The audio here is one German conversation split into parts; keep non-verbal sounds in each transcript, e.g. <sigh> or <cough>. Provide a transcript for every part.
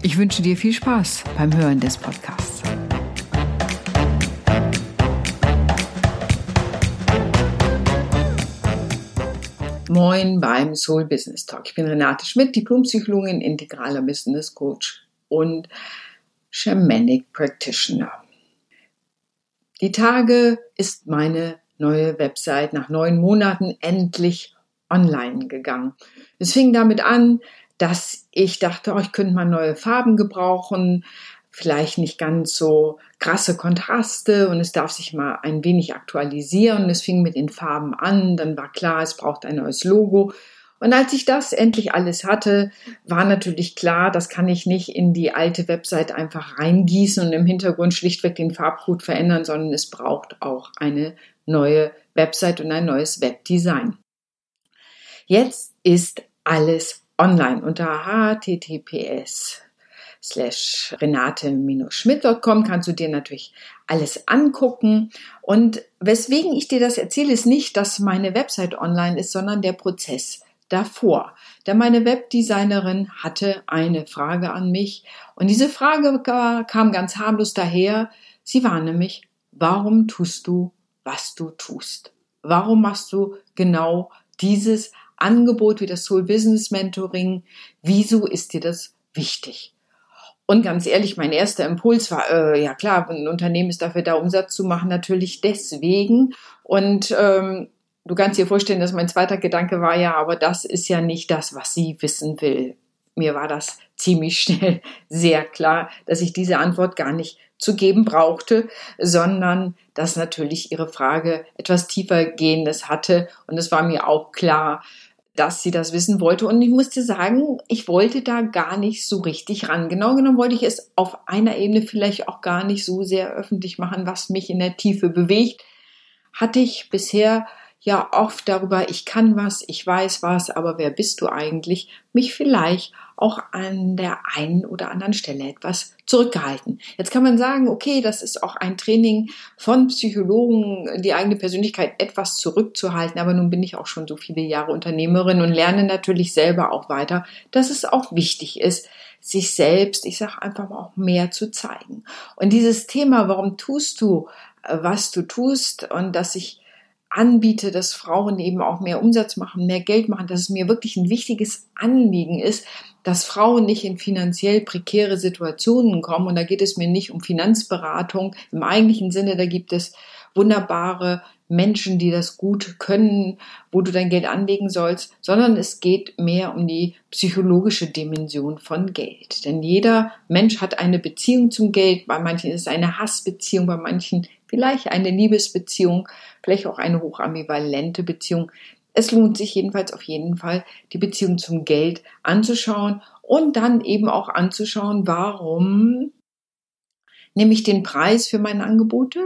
Ich wünsche dir viel Spaß beim Hören des Podcasts. Moin beim Soul Business Talk. Ich bin Renate Schmidt, Diplompsychologin, integraler Business Coach und Shamanic Practitioner. Die Tage ist meine neue Website nach neun Monaten endlich online gegangen. Es fing damit an, dass ich dachte, oh, ich könnte mal neue Farben gebrauchen, vielleicht nicht ganz so krasse Kontraste und es darf sich mal ein wenig aktualisieren. Es fing mit den Farben an, dann war klar, es braucht ein neues Logo. Und als ich das endlich alles hatte, war natürlich klar, das kann ich nicht in die alte Website einfach reingießen und im Hintergrund schlichtweg den Farbcode verändern, sondern es braucht auch eine neue Website und ein neues Webdesign. Jetzt ist alles online unter https slash renate-schmidt.com kannst du dir natürlich alles angucken. Und weswegen ich dir das erzähle, ist nicht, dass meine Website online ist, sondern der Prozess davor. Denn meine Webdesignerin hatte eine Frage an mich und diese Frage kam ganz harmlos daher. Sie war nämlich, warum tust du, was du tust? Warum machst du genau dieses Angebot wie das Soul Business Mentoring? Wieso ist dir das wichtig? Und ganz ehrlich, mein erster Impuls war, äh, ja klar, ein Unternehmen ist dafür da, Umsatz zu machen, natürlich deswegen. Und ähm, du kannst dir vorstellen, dass mein zweiter Gedanke war, ja, aber das ist ja nicht das, was sie wissen will. Mir war das ziemlich <laughs> schnell sehr klar, dass ich diese Antwort gar nicht zu geben brauchte, sondern dass natürlich ihre Frage etwas tiefer gehendes hatte. Und es war mir auch klar, dass sie das wissen wollte. Und ich musste sagen, ich wollte da gar nicht so richtig ran. Genau genommen wollte ich es auf einer Ebene vielleicht auch gar nicht so sehr öffentlich machen, was mich in der Tiefe bewegt. Hatte ich bisher ja oft darüber, ich kann was, ich weiß was, aber wer bist du eigentlich, mich vielleicht auch an der einen oder anderen Stelle etwas zurückgehalten. Jetzt kann man sagen, okay, das ist auch ein Training von Psychologen, die eigene Persönlichkeit etwas zurückzuhalten, aber nun bin ich auch schon so viele Jahre Unternehmerin und lerne natürlich selber auch weiter, dass es auch wichtig ist, sich selbst, ich sage einfach mal auch mehr zu zeigen. Und dieses Thema, warum tust du, äh, was du tust und dass ich anbiete, dass Frauen eben auch mehr Umsatz machen, mehr Geld machen, dass es mir wirklich ein wichtiges Anliegen ist, dass Frauen nicht in finanziell prekäre Situationen kommen. Und da geht es mir nicht um Finanzberatung im eigentlichen Sinne, da gibt es wunderbare Menschen, die das gut können, wo du dein Geld anlegen sollst, sondern es geht mehr um die psychologische Dimension von Geld. Denn jeder Mensch hat eine Beziehung zum Geld. Bei manchen ist es eine Hassbeziehung, bei manchen vielleicht eine Liebesbeziehung, vielleicht auch eine hochambivalente Beziehung. Es lohnt sich jedenfalls auf jeden Fall, die Beziehung zum Geld anzuschauen und dann eben auch anzuschauen, warum nehme ich den Preis für meine Angebote?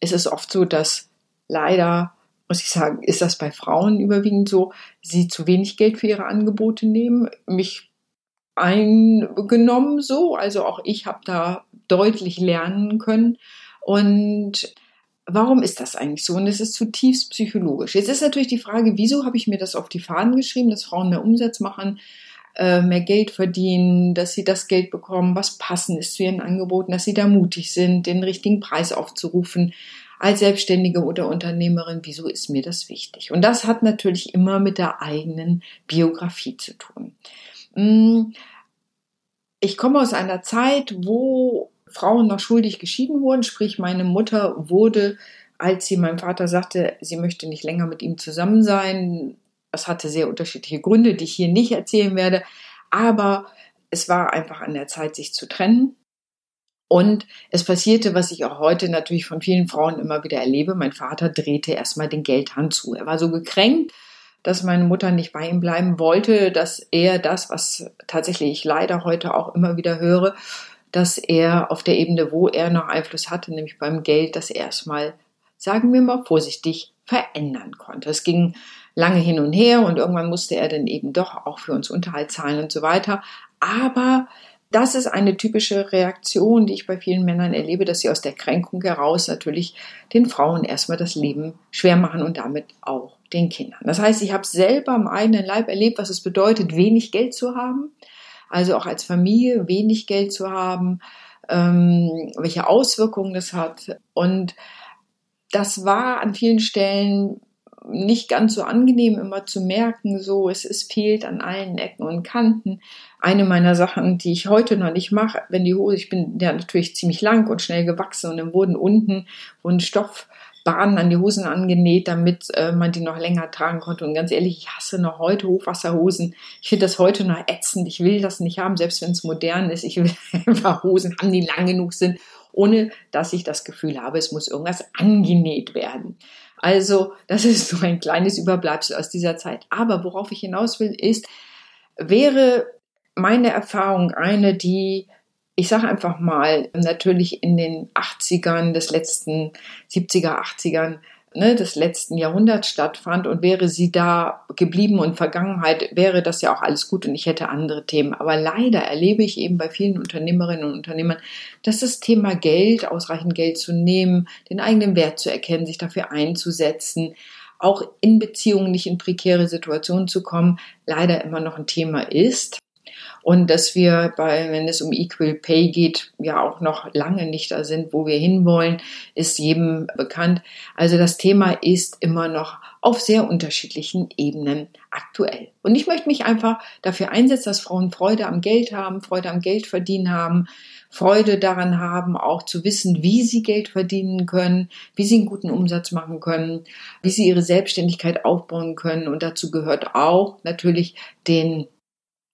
Es ist oft so, dass leider, muss ich sagen, ist das bei Frauen überwiegend so, sie zu wenig Geld für ihre Angebote nehmen. Mich eingenommen so, also auch ich habe da deutlich lernen können. Und warum ist das eigentlich so? Und es ist zutiefst psychologisch. Jetzt ist natürlich die Frage, wieso habe ich mir das auf die Fahnen geschrieben, dass Frauen mehr Umsatz machen, äh, mehr Geld verdienen, dass sie das Geld bekommen, was passend ist zu ihren Angeboten, dass sie da mutig sind, den richtigen Preis aufzurufen als Selbstständige oder Unternehmerin. Wieso ist mir das wichtig? Und das hat natürlich immer mit der eigenen Biografie zu tun. Hm, ich komme aus einer Zeit, wo Frauen noch schuldig geschieden wurden, sprich meine Mutter wurde, als sie meinem Vater sagte, sie möchte nicht länger mit ihm zusammen sein, das hatte sehr unterschiedliche Gründe, die ich hier nicht erzählen werde, aber es war einfach an der Zeit, sich zu trennen. Und es passierte, was ich auch heute natürlich von vielen Frauen immer wieder erlebe. Mein Vater drehte erstmal den Geldhahn zu. Er war so gekränkt, dass meine Mutter nicht bei ihm bleiben wollte, dass er das, was tatsächlich ich leider heute auch immer wieder höre, dass er auf der Ebene, wo er noch Einfluss hatte, nämlich beim Geld, das erstmal, sagen wir mal vorsichtig, verändern konnte. Es ging lange hin und her und irgendwann musste er dann eben doch auch für uns Unterhalt zahlen und so weiter. Aber das ist eine typische Reaktion, die ich bei vielen Männern erlebe, dass sie aus der Kränkung heraus natürlich den Frauen erstmal das Leben schwer machen und damit auch den Kindern. Das heißt, ich habe selber am eigenen Leib erlebt, was es bedeutet, wenig Geld zu haben, also auch als Familie wenig Geld zu haben, ähm, welche Auswirkungen das hat. Und das war an vielen Stellen nicht ganz so angenehm immer zu merken, so es, es fehlt an allen Ecken und Kanten. Eine meiner Sachen, die ich heute noch nicht mache, wenn die Hose, ich bin ja natürlich ziemlich lang und schnell gewachsen und dann wurden unten wurden Stoffbahnen an die Hosen angenäht, damit äh, man die noch länger tragen konnte. Und ganz ehrlich, ich hasse noch heute Hochwasserhosen. Ich finde das heute noch ätzend. Ich will das nicht haben, selbst wenn es modern ist. Ich will <laughs> einfach Hosen haben, die lang genug sind, ohne dass ich das Gefühl habe, es muss irgendwas angenäht werden. Also, das ist so ein kleines Überbleibsel aus dieser Zeit. Aber worauf ich hinaus will, ist, wäre meine Erfahrung eine, die, ich sage einfach mal, natürlich in den 80ern des letzten 70er, 80ern ne, des letzten Jahrhunderts stattfand und wäre sie da geblieben und Vergangenheit, wäre das ja auch alles gut und ich hätte andere Themen. Aber leider erlebe ich eben bei vielen Unternehmerinnen und Unternehmern, dass das Thema Geld, ausreichend Geld zu nehmen, den eigenen Wert zu erkennen, sich dafür einzusetzen, auch in Beziehungen nicht in prekäre Situationen zu kommen, leider immer noch ein Thema ist und dass wir bei, wenn es um Equal Pay geht, ja auch noch lange nicht da sind, wo wir hinwollen, ist jedem bekannt. Also das Thema ist immer noch auf sehr unterschiedlichen Ebenen aktuell. Und ich möchte mich einfach dafür einsetzen, dass Frauen Freude am Geld haben, Freude am Geld verdienen haben, Freude daran haben, auch zu wissen, wie sie Geld verdienen können, wie sie einen guten Umsatz machen können, wie sie ihre Selbstständigkeit aufbauen können. Und dazu gehört auch natürlich den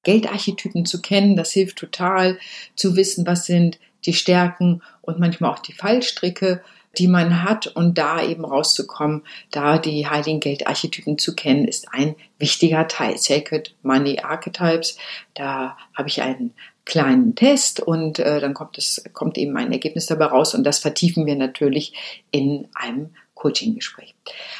Geldarchetypen zu kennen. Das hilft total zu wissen, was sind die Stärken und manchmal auch die Fallstricke, die man hat und da eben rauszukommen, da die heiligen Geldarchetypen zu kennen, ist ein wichtiger Teil. Sacred Money Archetypes, da habe ich einen kleinen Test und äh, dann kommt es kommt eben ein Ergebnis dabei raus und das vertiefen wir natürlich in einem Coaching-Gespräch.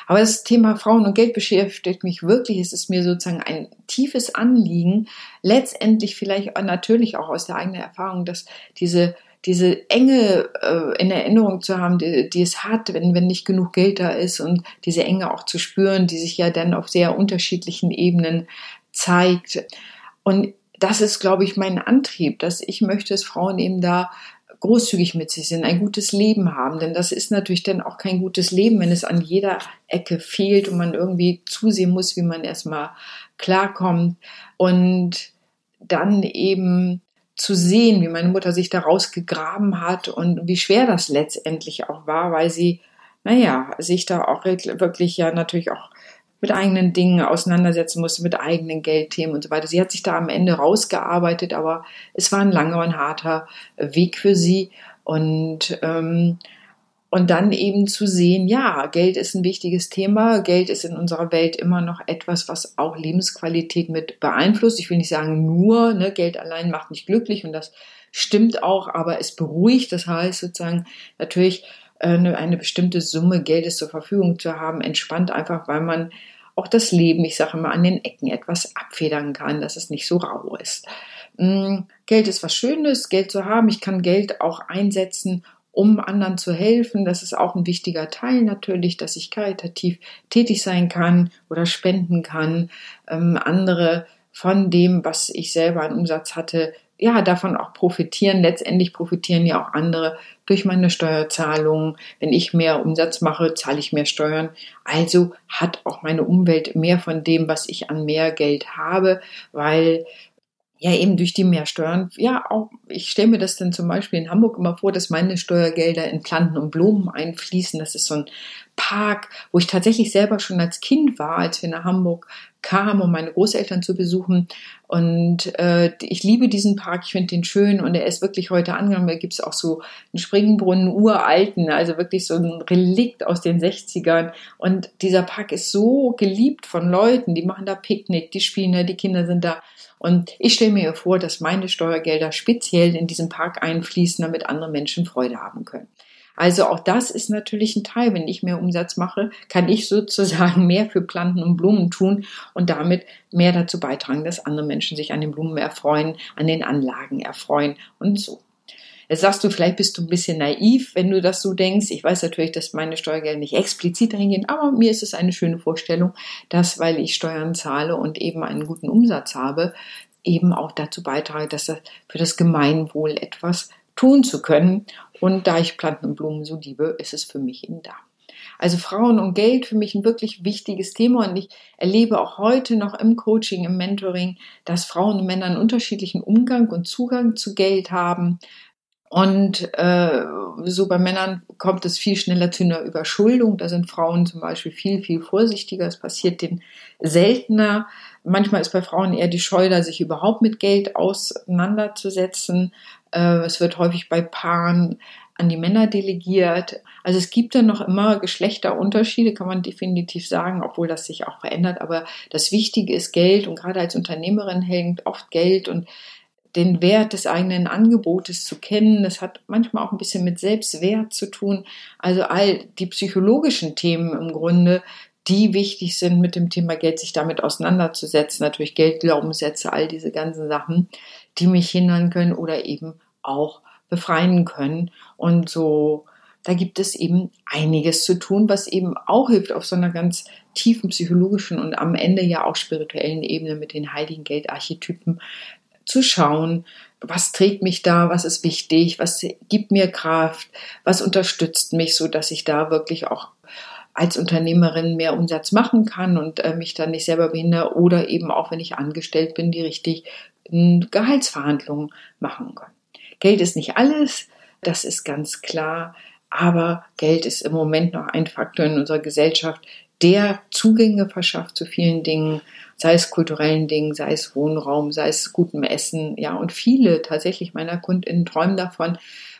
Aber das Thema Frauen und Geld beschäftigt mich wirklich. Es ist mir sozusagen ein tiefes Anliegen, letztendlich vielleicht natürlich auch aus der eigenen Erfahrung, dass diese diese Enge äh, in Erinnerung zu haben, die, die es hat, wenn, wenn nicht genug Geld da ist und diese Enge auch zu spüren, die sich ja dann auf sehr unterschiedlichen Ebenen zeigt. Und das ist, glaube ich, mein Antrieb, dass ich möchte, dass Frauen eben da großzügig mit sich sind, ein gutes Leben haben. Denn das ist natürlich dann auch kein gutes Leben, wenn es an jeder Ecke fehlt und man irgendwie zusehen muss, wie man erstmal klarkommt. Und dann eben zu sehen, wie meine Mutter sich da rausgegraben hat und wie schwer das letztendlich auch war, weil sie, naja, sich da auch wirklich ja natürlich auch mit eigenen Dingen auseinandersetzen musste, mit eigenen Geldthemen und so weiter. Sie hat sich da am Ende rausgearbeitet, aber es war ein langer und harter Weg für sie und ähm, und dann eben zu sehen, ja, Geld ist ein wichtiges Thema. Geld ist in unserer Welt immer noch etwas, was auch Lebensqualität mit beeinflusst. Ich will nicht sagen nur, ne, Geld allein macht nicht glücklich und das stimmt auch, aber es beruhigt. Das heißt sozusagen natürlich äh, eine, eine bestimmte Summe Geldes zur Verfügung zu haben, entspannt einfach, weil man auch das Leben, ich sage immer, an den Ecken etwas abfedern kann, dass es nicht so rau ist. Mm, Geld ist was Schönes, Geld zu haben. Ich kann Geld auch einsetzen, um anderen zu helfen. Das ist auch ein wichtiger Teil natürlich, dass ich karitativ tätig sein kann oder spenden kann, ähm, andere von dem, was ich selber an Umsatz hatte, ja, davon auch profitieren. Letztendlich profitieren ja auch andere durch meine Steuerzahlungen. Wenn ich mehr Umsatz mache, zahle ich mehr Steuern. Also hat auch meine Umwelt mehr von dem, was ich an mehr Geld habe, weil ja eben durch die Mehrsteuern, ja auch, ich stelle mir das dann zum Beispiel in Hamburg immer vor, dass meine Steuergelder in Planten und Blumen einfließen. Das ist so ein Park, wo ich tatsächlich selber schon als Kind war, als wir nach Hamburg kam, um meine Großeltern zu besuchen. Und äh, ich liebe diesen Park, ich finde den schön und er ist wirklich heute angenommen. Da gibt es auch so einen Springbrunnen, uralten, also wirklich so ein Relikt aus den 60ern. Und dieser Park ist so geliebt von Leuten, die machen da Picknick, die spielen da, die Kinder sind da. Und ich stelle mir vor, dass meine Steuergelder speziell in diesen Park einfließen, damit andere Menschen Freude haben können. Also auch das ist natürlich ein Teil. Wenn ich mehr Umsatz mache, kann ich sozusagen <laughs> mehr für Planten und Blumen tun und damit mehr dazu beitragen, dass andere Menschen sich an den Blumen erfreuen, an den Anlagen erfreuen und so. Jetzt sagst du, vielleicht bist du ein bisschen naiv, wenn du das so denkst. Ich weiß natürlich, dass meine Steuergelder nicht explizit dahin gehen, aber mir ist es eine schöne Vorstellung, dass, weil ich Steuern zahle und eben einen guten Umsatz habe, eben auch dazu beitrage, dass für das Gemeinwohl etwas tun zu können. Und da ich Planten und Blumen so liebe, ist es für mich eben da. Also Frauen und Geld für mich ein wirklich wichtiges Thema und ich erlebe auch heute noch im Coaching, im Mentoring, dass Frauen und Männer einen unterschiedlichen Umgang und Zugang zu Geld haben. Und äh, so bei Männern kommt es viel schneller zu einer Überschuldung. Da sind Frauen zum Beispiel viel, viel vorsichtiger. Es passiert denen seltener. Manchmal ist bei Frauen eher die Scheu da, sich überhaupt mit Geld auseinanderzusetzen. Äh, es wird häufig bei Paaren an die Männer delegiert. Also es gibt dann noch immer Geschlechterunterschiede, kann man definitiv sagen, obwohl das sich auch verändert. Aber das Wichtige ist Geld und gerade als Unternehmerin hängt oft Geld und den Wert des eigenen Angebotes zu kennen. Das hat manchmal auch ein bisschen mit Selbstwert zu tun. Also all die psychologischen Themen im Grunde, die wichtig sind, mit dem Thema Geld sich damit auseinanderzusetzen. Natürlich Geldglaubenssätze, all diese ganzen Sachen, die mich hindern können oder eben auch befreien können. Und so, da gibt es eben einiges zu tun, was eben auch hilft auf so einer ganz tiefen psychologischen und am Ende ja auch spirituellen Ebene mit den heiligen Geldarchetypen zu schauen, was trägt mich da, was ist wichtig, was gibt mir Kraft, was unterstützt mich, so dass ich da wirklich auch als Unternehmerin mehr Umsatz machen kann und äh, mich dann nicht selber behindere oder eben auch, wenn ich angestellt bin, die richtig Gehaltsverhandlungen machen kann. Geld ist nicht alles, das ist ganz klar, aber Geld ist im Moment noch ein Faktor in unserer Gesellschaft, der Zugänge verschafft zu vielen Dingen, sei es kulturellen Dingen, sei es Wohnraum, sei es gutem Essen, ja, und viele tatsächlich meiner KundInnen träumen davon,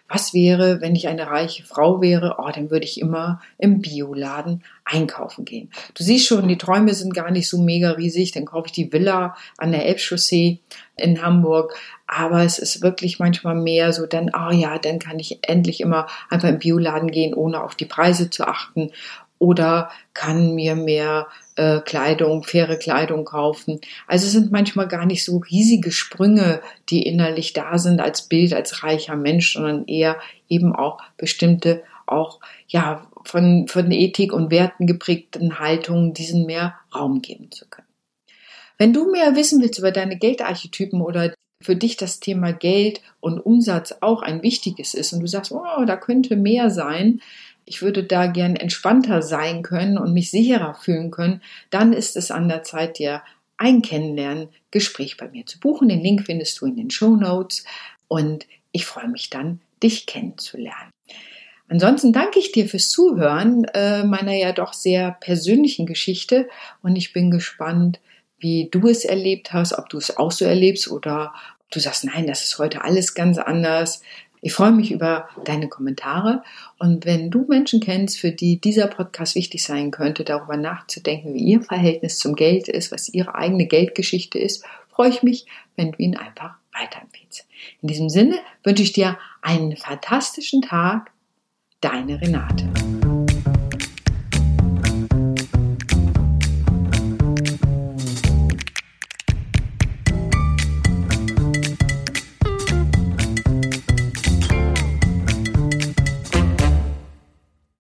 was wäre, wenn ich eine reiche Frau wäre? Oh, dann würde ich immer im Bioladen einkaufen gehen. Du siehst schon, die Träume sind gar nicht so mega riesig. Dann kaufe ich die Villa an der Elbchaussee in Hamburg. Aber es ist wirklich manchmal mehr so, dann, oh ja, dann kann ich endlich immer einfach im Bioladen gehen, ohne auf die Preise zu achten oder kann mir mehr äh, Kleidung, faire Kleidung kaufen. Also es sind manchmal gar nicht so riesige Sprünge, die innerlich da sind als Bild, als reicher Mensch, sondern eher eben auch bestimmte, auch ja von, von Ethik und Werten geprägten Haltungen, diesen mehr Raum geben zu können. Wenn du mehr wissen willst über deine Geldarchetypen oder für dich das Thema Geld und Umsatz auch ein wichtiges ist und du sagst, oh, da könnte mehr sein, ich würde da gern entspannter sein können und mich sicherer fühlen können, dann ist es an der Zeit, dir ein Kennenlernen Gespräch bei mir zu buchen. Den Link findest du in den Show Notes und ich freue mich dann, dich kennenzulernen. Ansonsten danke ich dir fürs Zuhören äh, meiner ja doch sehr persönlichen Geschichte und ich bin gespannt, wie du es erlebt hast, ob du es auch so erlebst oder ob du sagst, nein, das ist heute alles ganz anders. Ich freue mich über deine Kommentare und wenn du Menschen kennst, für die dieser Podcast wichtig sein könnte, darüber nachzudenken, wie ihr Verhältnis zum Geld ist, was ihre eigene Geldgeschichte ist, freue ich mich, wenn du ihn einfach weiterempfiehlst. In diesem Sinne wünsche ich dir einen fantastischen Tag. Deine Renate.